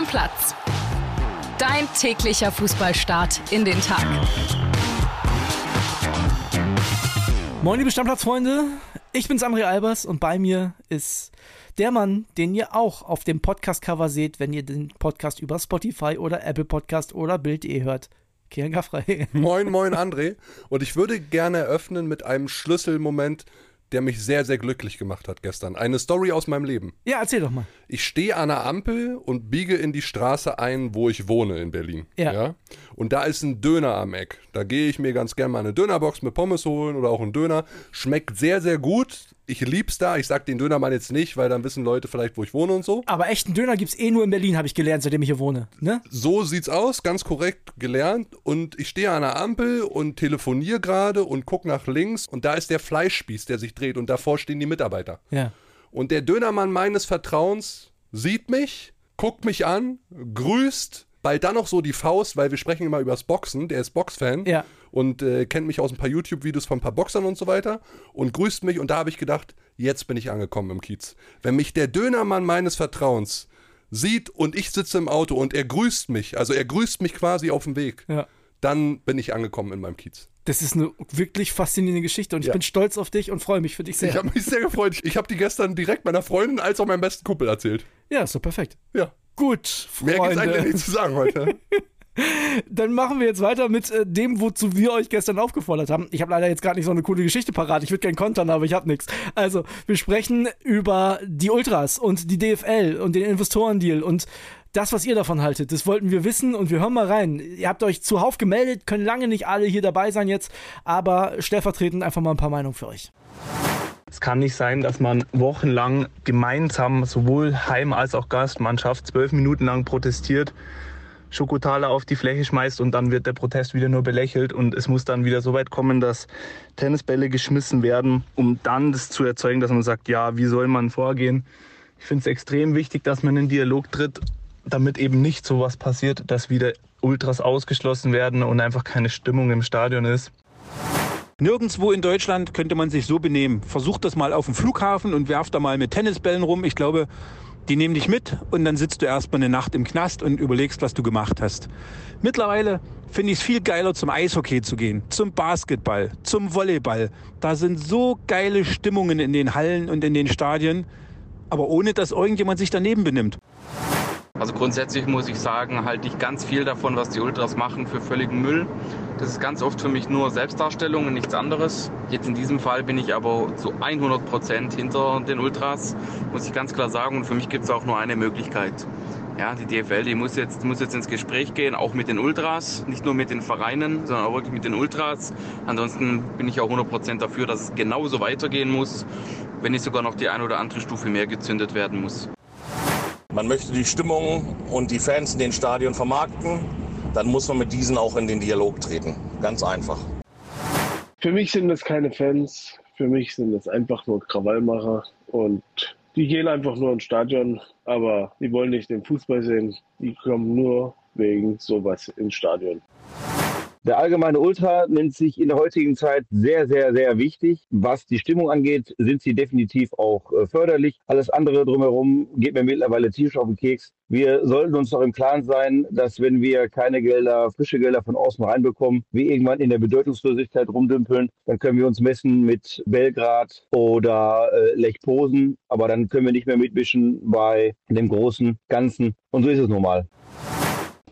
Stammplatz. Dein täglicher Fußballstart in den Tag. Moin, liebe Stammplatzfreunde. Ich bin's André Albers und bei mir ist der Mann, den ihr auch auf dem Podcast-Cover seht, wenn ihr den Podcast über Spotify oder Apple Podcast oder Bild.de hört. Kieran Gaffrey. Moin, moin, André. Und ich würde gerne eröffnen mit einem Schlüsselmoment, der mich sehr, sehr glücklich gemacht hat gestern. Eine Story aus meinem Leben. Ja, erzähl doch mal. Ich stehe an der Ampel und biege in die Straße ein, wo ich wohne in Berlin. Ja. Und da ist ein Döner am Eck. Da gehe ich mir ganz gerne mal eine Dönerbox mit Pommes holen oder auch einen Döner. Schmeckt sehr, sehr gut. Ich lieb's da. Ich sag den Dönermann jetzt nicht, weil dann wissen Leute vielleicht, wo ich wohne und so. Aber echten Döner gibt's eh nur in Berlin, habe ich gelernt, seitdem ich hier wohne. Ne? So sieht's aus, ganz korrekt gelernt. Und ich stehe an der Ampel und telefoniere gerade und gucke nach links. Und da ist der Fleischspieß, der sich dreht. Und davor stehen die Mitarbeiter. Ja. Und der Dönermann meines Vertrauens sieht mich, guckt mich an, grüßt, bald dann noch so die Faust, weil wir sprechen immer übers Boxen, der ist Boxfan Ja. Und äh, kennt mich aus ein paar YouTube-Videos von ein paar Boxern und so weiter und grüßt mich und da habe ich gedacht, jetzt bin ich angekommen im Kiez. Wenn mich der Dönermann meines Vertrauens sieht und ich sitze im Auto und er grüßt mich, also er grüßt mich quasi auf dem Weg, Ja. dann bin ich angekommen in meinem Kiez. Das ist eine wirklich faszinierende Geschichte und ich Ja. bin stolz auf dich und freue mich für dich sehr. Ich habe mich sehr gefreut. Ich habe die gestern direkt meiner Freundin als auch meinem besten Kumpel erzählt. ja, ist doch perfekt. Ja. Gut, Mehr gibt's eigentlich Freunde. nicht zu sagen heute. Dann machen wir jetzt weiter mit äh, dem, wozu wir euch gestern aufgefordert haben. Ich habe leider jetzt gerade nicht so eine coole Geschichte parat. Ich würde gern kontern, aber ich habe nichts. Also, wir sprechen über die Ultras und die DFL und den Investorendeal und das, was ihr davon haltet. Das wollten wir wissen und wir hören mal rein. Ihr habt euch zuhauf gemeldet, können lange nicht alle hier dabei sein jetzt, aber stellvertretend einfach mal ein paar Meinungen für euch. Es kann nicht sein, dass man wochenlang gemeinsam sowohl Heim- als auch Gastmannschaft zwölf Minuten lang protestiert, Schokotaler auf die Fläche schmeißt und dann wird der Protest wieder nur belächelt und es muss dann wieder so weit kommen, dass Tennisbälle geschmissen werden, um dann das zu erzeugen, dass man sagt, ja, wie soll man vorgehen? Ich finde es extrem wichtig, dass man in Dialog tritt, damit eben nicht sowas passiert, dass wieder Ultras ausgeschlossen werden und einfach keine Stimmung im Stadion ist. Nirgendwo in Deutschland könnte man sich so benehmen. Versuch das mal auf dem Flughafen und werf da mal mit Tennisbällen rum. Ich glaube, die nehmen dich mit und dann sitzt du erstmal eine Nacht im Knast und überlegst, was du gemacht hast. Mittlerweile finde ich es viel geiler, zum Eishockey zu gehen, zum Basketball, zum Volleyball. Da sind so geile Stimmungen in den Hallen und in den Stadien, aber ohne dass irgendjemand sich daneben benimmt. Also grundsätzlich muss ich sagen, halte ich ganz viel davon, was die Ultras machen, für völligen Müll. Das ist ganz oft für mich nur Selbstdarstellung und nichts anderes. Jetzt in diesem Fall bin ich aber zu 100 Prozent hinter den Ultras, muss ich ganz klar sagen. Und für mich gibt es auch nur eine Möglichkeit. Ja, die DFL, die muss jetzt, muss jetzt ins Gespräch gehen, auch mit den Ultras, nicht nur mit den Vereinen, sondern auch wirklich mit den Ultras. Ansonsten bin ich auch 100 Prozent dafür, dass es genauso weitergehen muss, wenn nicht sogar noch die ein oder andere Stufe mehr gezündet werden muss. Man möchte die Stimmung und die Fans in den Stadien vermarkten, dann muss man mit diesen auch in den Dialog treten. Ganz einfach. Für mich sind das keine Fans, für mich sind das einfach nur Krawallmacher und die gehen einfach nur ins Stadion, aber die wollen nicht den Fußball sehen, die kommen nur wegen sowas ins Stadion. Der allgemeine Ultra nimmt sich in der heutigen Zeit sehr, sehr, sehr wichtig. Was die Stimmung angeht, sind sie definitiv auch äh, förderlich. Alles andere drumherum geht mir mittlerweile tierisch auf den Keks. Wir sollten uns doch im Klaren sein, dass wenn wir keine Gelder, frische Gelder von außen reinbekommen, wir irgendwann in der Bedeutungslosigkeit rumdümpeln, dann können wir uns messen mit Belgrad oder äh, Lech Posen, aber dann können wir nicht mehr mitmischen bei dem großen Ganzen. Und so ist es nun mal.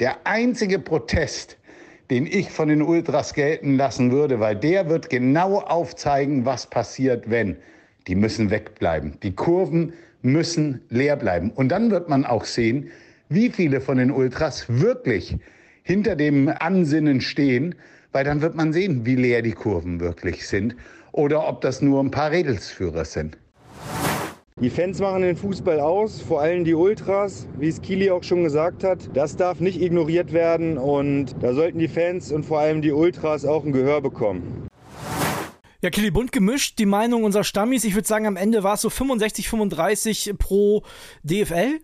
Der einzige Protest, den ich von den Ultras gelten lassen würde, weil der wird genau aufzeigen, was passiert, wenn. Die müssen wegbleiben. Die Kurven müssen leer bleiben. Und dann wird man auch sehen, wie viele von den Ultras wirklich hinter dem Ansinnen stehen, weil dann wird man sehen, wie leer die Kurven wirklich sind oder ob das nur ein paar Redelsführer sind. Die Fans machen den Fußball aus, vor allem die Ultras, wie es Kili auch schon gesagt hat. Das darf nicht ignoriert werden und da sollten die Fans und vor allem die Ultras auch ein Gehör bekommen. Ja, Kili, bunt gemischt, die Meinung unserer Stammis. Ich würde sagen, am Ende war es so 65, 35 pro DFL.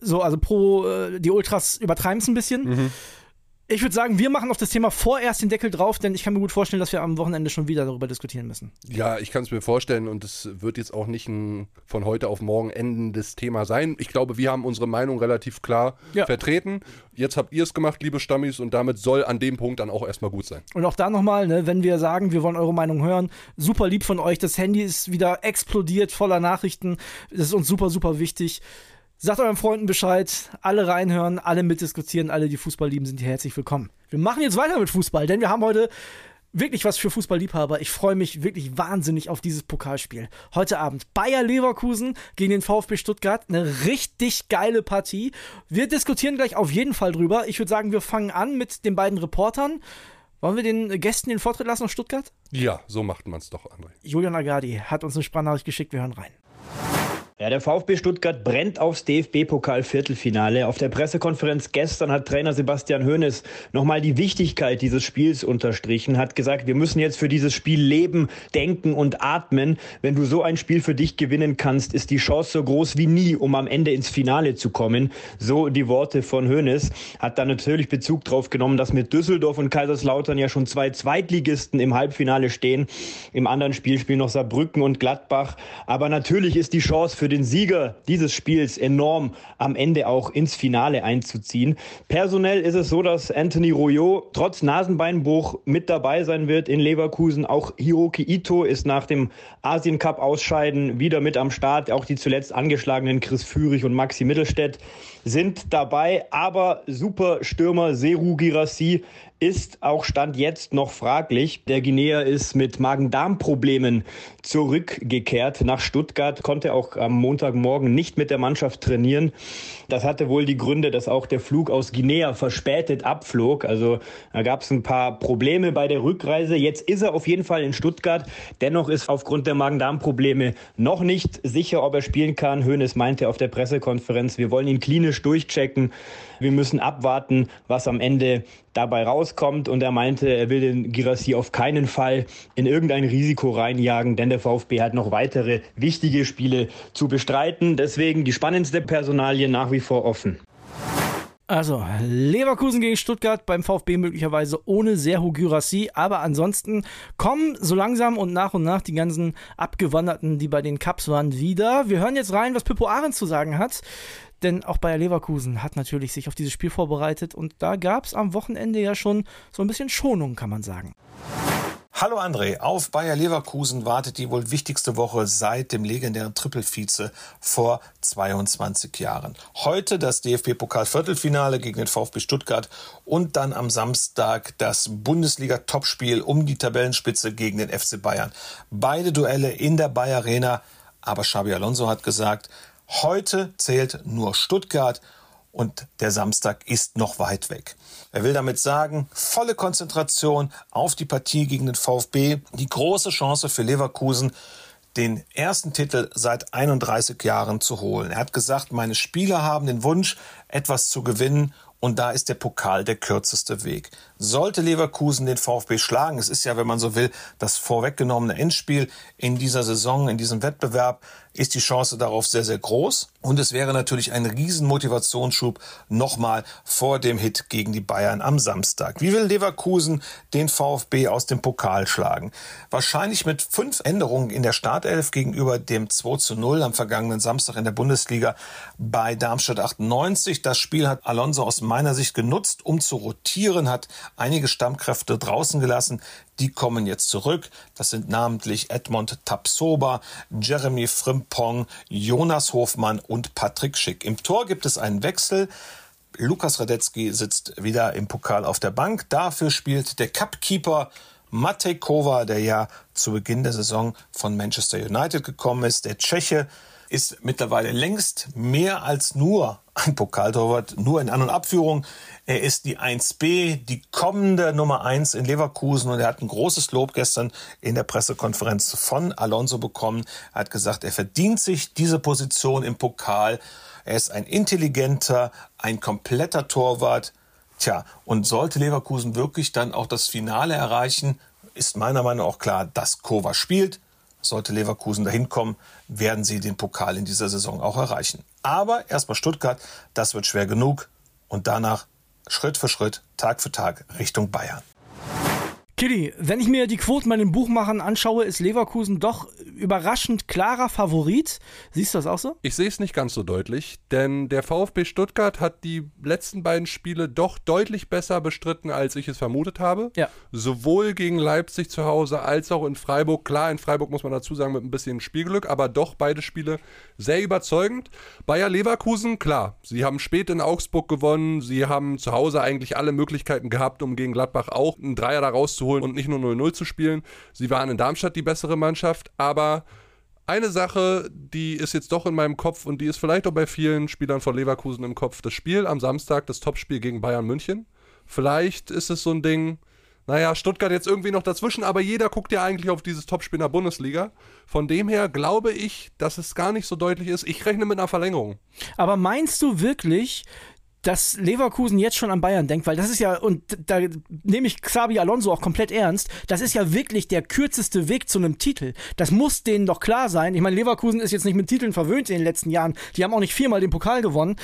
So, also pro, äh, die Ultras übertreiben es ein bisschen. Ich würde sagen, wir machen auf das Thema vorerst den Deckel drauf, denn ich kann mir gut vorstellen, dass wir am Wochenende schon wieder darüber diskutieren müssen. Ja, ich kann es mir vorstellen und es wird jetzt auch nicht ein von heute auf morgen endendes Thema sein. Ich glaube, wir haben unsere Meinung relativ klar Ja. vertreten. Jetzt habt ihr es gemacht, liebe Stammis, und damit soll an dem Punkt dann auch erstmal gut sein. Und auch da nochmal, ne, wenn wir sagen, wir wollen eure Meinung hören, super lieb von euch. Das Handy ist wieder explodiert voller Nachrichten. Das ist uns super, super wichtig. Sagt euren Freunden Bescheid, alle reinhören, alle mitdiskutieren, alle, die Fußball lieben, sind hier herzlich willkommen. Wir machen jetzt weiter mit Fußball, denn wir haben heute wirklich was für Fußballliebhaber. Ich freue mich wirklich wahnsinnig auf dieses Pokalspiel. Heute Abend Bayer Leverkusen gegen den VfB Stuttgart. Eine richtig geile Partie. Wir diskutieren gleich auf jeden Fall drüber. Ich würde sagen, wir fangen an mit den beiden Reportern. Wollen wir den Gästen den Vortritt lassen aus Stuttgart? Ja, so macht man es doch, André. Julian Agadi hat uns eine Sprachnachricht geschickt. Wir hören rein. Ja, der VfB Stuttgart brennt aufs DFB-Pokal-Viertelfinale. Auf der Pressekonferenz gestern hat Trainer Sebastian Hoeneß nochmal die Wichtigkeit dieses Spiels unterstrichen, hat gesagt, wir müssen jetzt für dieses Spiel leben, denken und atmen. Wenn du so ein Spiel für dich gewinnen kannst, ist die Chance so groß wie nie, um am Ende ins Finale zu kommen. So die Worte von Hoeneß. Hat dann natürlich Bezug drauf genommen, dass mit Düsseldorf und Kaiserslautern ja schon zwei Zweitligisten im Halbfinale stehen. Im anderen Spiel spielen noch Saarbrücken und Gladbach. Aber natürlich ist die Chance für den Sieger dieses Spiels enorm, am Ende auch ins Finale einzuziehen. Personell ist es so, dass Anthony Royo trotz Nasenbeinbruch mit dabei sein wird in Leverkusen. Auch Hiroki Ito ist nach dem Asien Cup Ausscheiden wieder mit am Start. Auch die zuletzt angeschlagenen Chris Führig und Maxi Mittelstädt sind dabei. Aber Superstürmer Seru Girassi ist auch Stand jetzt noch fraglich. Der Guinea ist mit Magen-Darm-Problemen zurückgekehrt nach Stuttgart, konnte auch am Montagmorgen nicht mit der Mannschaft trainieren. Das hatte wohl die Gründe, dass auch der Flug aus Guinea verspätet abflog. Also da gab es ein paar Probleme bei der Rückreise. Jetzt ist er auf jeden Fall in Stuttgart. Dennoch ist aufgrund der Magen-Darm-Probleme noch nicht sicher, ob er spielen kann. Hoeneß meinte auf der Pressekonferenz, wir wollen ihn klinisch durchchecken. Wir müssen abwarten, was am Ende dabei rauskommt. Und er meinte, er will den Girassi auf keinen Fall in irgendein Risiko reinjagen, denn der VfB hat noch weitere wichtige Spiele zu bestreiten. Deswegen die spannendste Personalie nach wie vor offen. Also, Leverkusen gegen Stuttgart beim VfB möglicherweise ohne Serhu Gyrassi, aber ansonsten kommen so langsam und nach und nach die ganzen Abgewanderten, die bei den Cups waren, wieder. Wir hören jetzt rein, was Pippo Ahrens zu sagen hat. Denn auch Bayer Leverkusen hat natürlich sich auf dieses Spiel vorbereitet und da gab es am Wochenende ja schon so ein bisschen Schonung, kann man sagen. Hallo André, auf Bayer Leverkusen wartet die wohl wichtigste Woche seit dem legendären Triple-Vize vor 22 Jahren. Heute das DFB-Pokal-Viertelfinale gegen den VfB Stuttgart und dann am Samstag das Bundesliga-Topspiel um die Tabellenspitze gegen den FC Bayern. Beide Duelle in der Bayer Arena, aber Xabi Alonso hat gesagt, heute zählt nur Stuttgart und der Samstag ist noch weit weg. Er will damit sagen, volle Konzentration auf die Partie gegen den VfB, die große Chance für Leverkusen, den ersten Titel seit 31 Jahren zu holen. Er hat gesagt, meine Spieler haben den Wunsch, etwas zu gewinnen und da ist der Pokal der kürzeste Weg. Sollte Leverkusen den VfB schlagen, es ist ja, wenn man so will, das vorweggenommene Endspiel in dieser Saison, in diesem Wettbewerb, ist die Chance darauf sehr, sehr groß. Und es wäre natürlich ein riesen Motivationsschub nochmal vor dem Hit gegen die Bayern am Samstag. Wie will Leverkusen den VfB aus dem Pokal schlagen? Wahrscheinlich mit fünf Änderungen in der Startelf gegenüber dem 2 zu 0 am vergangenen Samstag in der Bundesliga bei Darmstadt 98. Das Spiel hat Alonso aus meiner Sicht genutzt, um zu rotieren, hat einige Stammkräfte draußen gelassen. Die kommen jetzt zurück. Das sind namentlich Edmond Tapsoba, Jeremy Frimpong, Jonas Hofmann und Patrick Schick. Im Tor gibt es einen Wechsel. Lukas Radetzky sitzt wieder im Pokal auf der Bank. Dafür spielt der Cupkeeper Matej Kova, der ja zu Beginn der Saison von Manchester United gekommen ist. Der Tscheche ist mittlerweile längst mehr als nur ein Pokaltorwart, nur in An- und Abführung. Er ist die 1B, die kommende Nummer 1 in Leverkusen und er hat ein großes Lob gestern in der Pressekonferenz von Alonso bekommen. Er hat gesagt, er verdient sich diese Position im Pokal. Er ist ein intelligenter, ein kompletter Torwart. Tja, und sollte Leverkusen wirklich dann auch das Finale erreichen, ist meiner Meinung nach auch klar, dass Kova spielt. Sollte Leverkusen dahin kommen, werden sie den Pokal in dieser Saison auch erreichen. Aber erstmal Stuttgart, das wird schwer genug. Und danach Schritt für Schritt, Tag für Tag Richtung Bayern. Kitty, wenn ich mir die Quoten bei den Buchmachern anschaue, ist Leverkusen doch überraschend klarer Favorit. Siehst du das auch so? Ich sehe es nicht ganz so deutlich, denn der VfB Stuttgart hat die letzten beiden Spiele doch deutlich besser bestritten, als ich es vermutet habe. Ja. Sowohl gegen Leipzig zu Hause als auch in Freiburg. Klar, in Freiburg muss man dazu sagen, mit ein bisschen Spielglück, aber doch beide Spiele sehr überzeugend. Bayer Leverkusen, klar, sie haben spät in Augsburg gewonnen, sie haben zu Hause eigentlich alle Möglichkeiten gehabt, um gegen Gladbach auch einen Dreier da rauszuholen und nicht nur 0-0 zu spielen. Sie waren in Darmstadt die bessere Mannschaft, aber eine Sache, die ist jetzt doch in meinem Kopf und die ist vielleicht auch bei vielen Spielern von Leverkusen im Kopf. Das Spiel am Samstag, das Topspiel gegen Bayern München. Vielleicht ist es so ein Ding, naja, Stuttgart jetzt irgendwie noch dazwischen, aber jeder guckt ja eigentlich auf dieses Topspiel in der Bundesliga. Von dem her glaube ich, dass es gar nicht so deutlich ist. Ich rechne mit einer Verlängerung. Aber meinst du wirklich, dass Leverkusen jetzt schon an Bayern denkt, weil das ist ja, und da nehme ich Xabi Alonso auch komplett ernst, das ist ja wirklich der kürzeste Weg zu einem Titel. Das muss denen doch klar sein. Ich meine, Leverkusen ist jetzt nicht mit Titeln verwöhnt in den letzten Jahren. Die haben auch nicht viermal den Pokal gewonnen.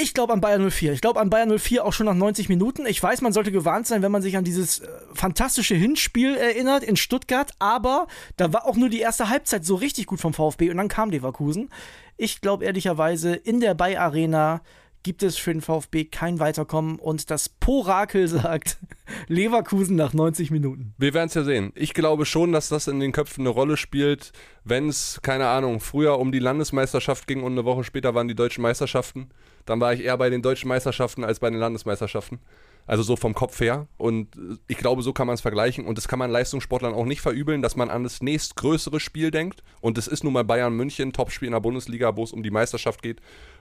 Ich glaube an Bayern 04. Ich glaube an Bayern 04 auch schon nach 90 Minuten. Ich weiß, man sollte gewarnt sein, wenn man sich an dieses äh, fantastische Hinspiel erinnert in Stuttgart, aber da war auch nur die erste Halbzeit so richtig gut vom VfB und dann kam Leverkusen. Ich glaube ehrlicherweise in der Bay Arena gibt es für den VfB kein Weiterkommen und das Porakel sagt Leverkusen nach 90 Minuten. Wir werden es ja sehen. Ich glaube schon, dass das in den Köpfen eine Rolle spielt, wenn es, keine Ahnung, früher um die Landesmeisterschaft ging und eine Woche später waren die deutschen Meisterschaften. Dann war ich eher bei den deutschen Meisterschaften als bei den Landesmeisterschaften. Also so vom Kopf her. Und ich glaube, so kann man es vergleichen. Und das kann man Leistungssportlern auch nicht verübeln, dass man an das nächstgrößere Spiel denkt. Und es ist nun mal Bayern München, Topspiel in der Bundesliga, wo es um die Meisterschaft geht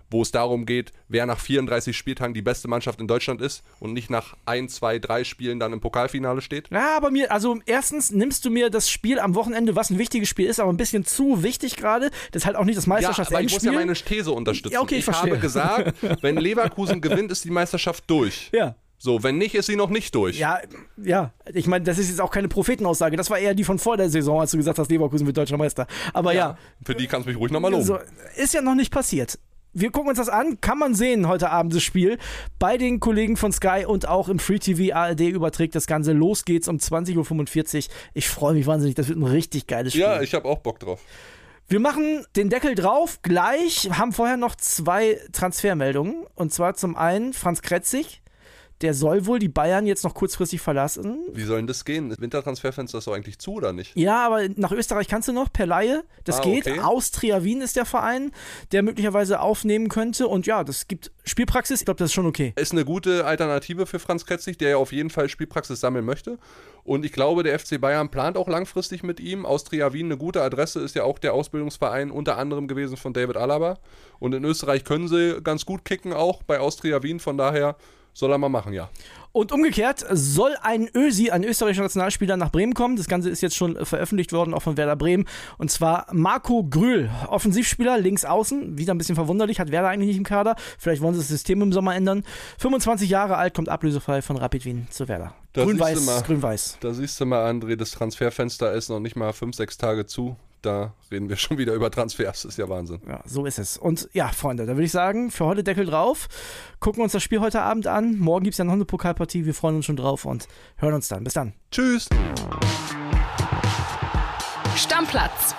wo es darum geht, wer nach 34 Spieltagen die beste Mannschaft in Deutschland ist und nicht nach ein, zwei, drei Spielen dann im Pokalfinale steht? Ja, aber mir, also erstens nimmst du mir das Spiel am Wochenende, was ein wichtiges Spiel ist, aber ein bisschen zu wichtig gerade. Das ist halt auch nicht das Meisterschaftsendspiel. Ja, aber ich muss ja meine These unterstützen. Ja, okay, ich, ich habe gesagt, wenn Leverkusen gewinnt, ist die Meisterschaft durch. Ja. So, wenn nicht, ist sie noch nicht durch. Ja, ja. Ich meine, das ist jetzt auch keine Prophetenaussage. Das war eher die von vor der Saison, als du gesagt hast, Leverkusen wird deutscher Meister. Aber ja. ja für die kannst du mich ruhig nochmal loben. So, ist ja noch nicht passiert wir gucken uns das an. Kann man sehen heute Abend das Spiel bei den Kollegen von Sky und auch im Free TV ARD überträgt das Ganze. Los geht's um 20.45 Uhr. Ich freue mich wahnsinnig. Das wird ein richtig geiles Spiel. Ja, ich habe auch Bock drauf. Wir machen den Deckel drauf. Gleich haben vorher noch zwei Transfermeldungen. Und zwar zum einen Franz Kretzig der soll wohl die Bayern jetzt noch kurzfristig verlassen. Wie soll denn das gehen? Wintertransferfenster ist doch eigentlich zu, oder nicht? Ja, aber nach Österreich kannst du noch per Laie. Das ah, geht. Okay. Austria Wien ist der Verein, der möglicherweise aufnehmen könnte. Und ja, das gibt Spielpraxis. Ich glaube, das ist schon okay. Ist eine gute Alternative für Franz Kretzig, der ja auf jeden Fall Spielpraxis sammeln möchte. Und ich glaube, der FC Bayern plant auch langfristig mit ihm. Austria Wien, eine gute Adresse, ist ja auch der Ausbildungsverein unter anderem gewesen von David Alaba. Und in Österreich können sie ganz gut kicken, auch bei Austria Wien. Von daher soll er mal machen, ja. Und umgekehrt soll ein Ösi, ein österreichischer Nationalspieler, nach Bremen kommen. Das Ganze ist jetzt schon veröffentlicht worden, auch von Werder Bremen. Und zwar Marco Grühl, Offensivspieler, links außen. Wieder ein bisschen verwunderlich, hat Werder eigentlich nicht im Kader. Vielleicht wollen sie das System im Sommer ändern. 25 Jahre alt, kommt ablösefrei von Rapid Wien zu Werder. Grün-Weiß, grün-weiß. Da siehst du mal, André, das Transferfenster ist noch nicht mal 5, 6 Tage zu da reden wir schon wieder über Transfers. Das ist ja Wahnsinn. Ja, so ist es. Und ja, Freunde, da würde ich sagen, für heute Deckel drauf. Gucken uns das Spiel heute Abend an. Morgen gibt es ja noch eine Pokalpartie. Wir freuen uns schon drauf und hören uns dann. Bis dann. Tschüss. Stammplatz.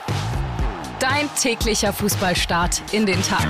Dein täglicher Fußballstart in den Tag.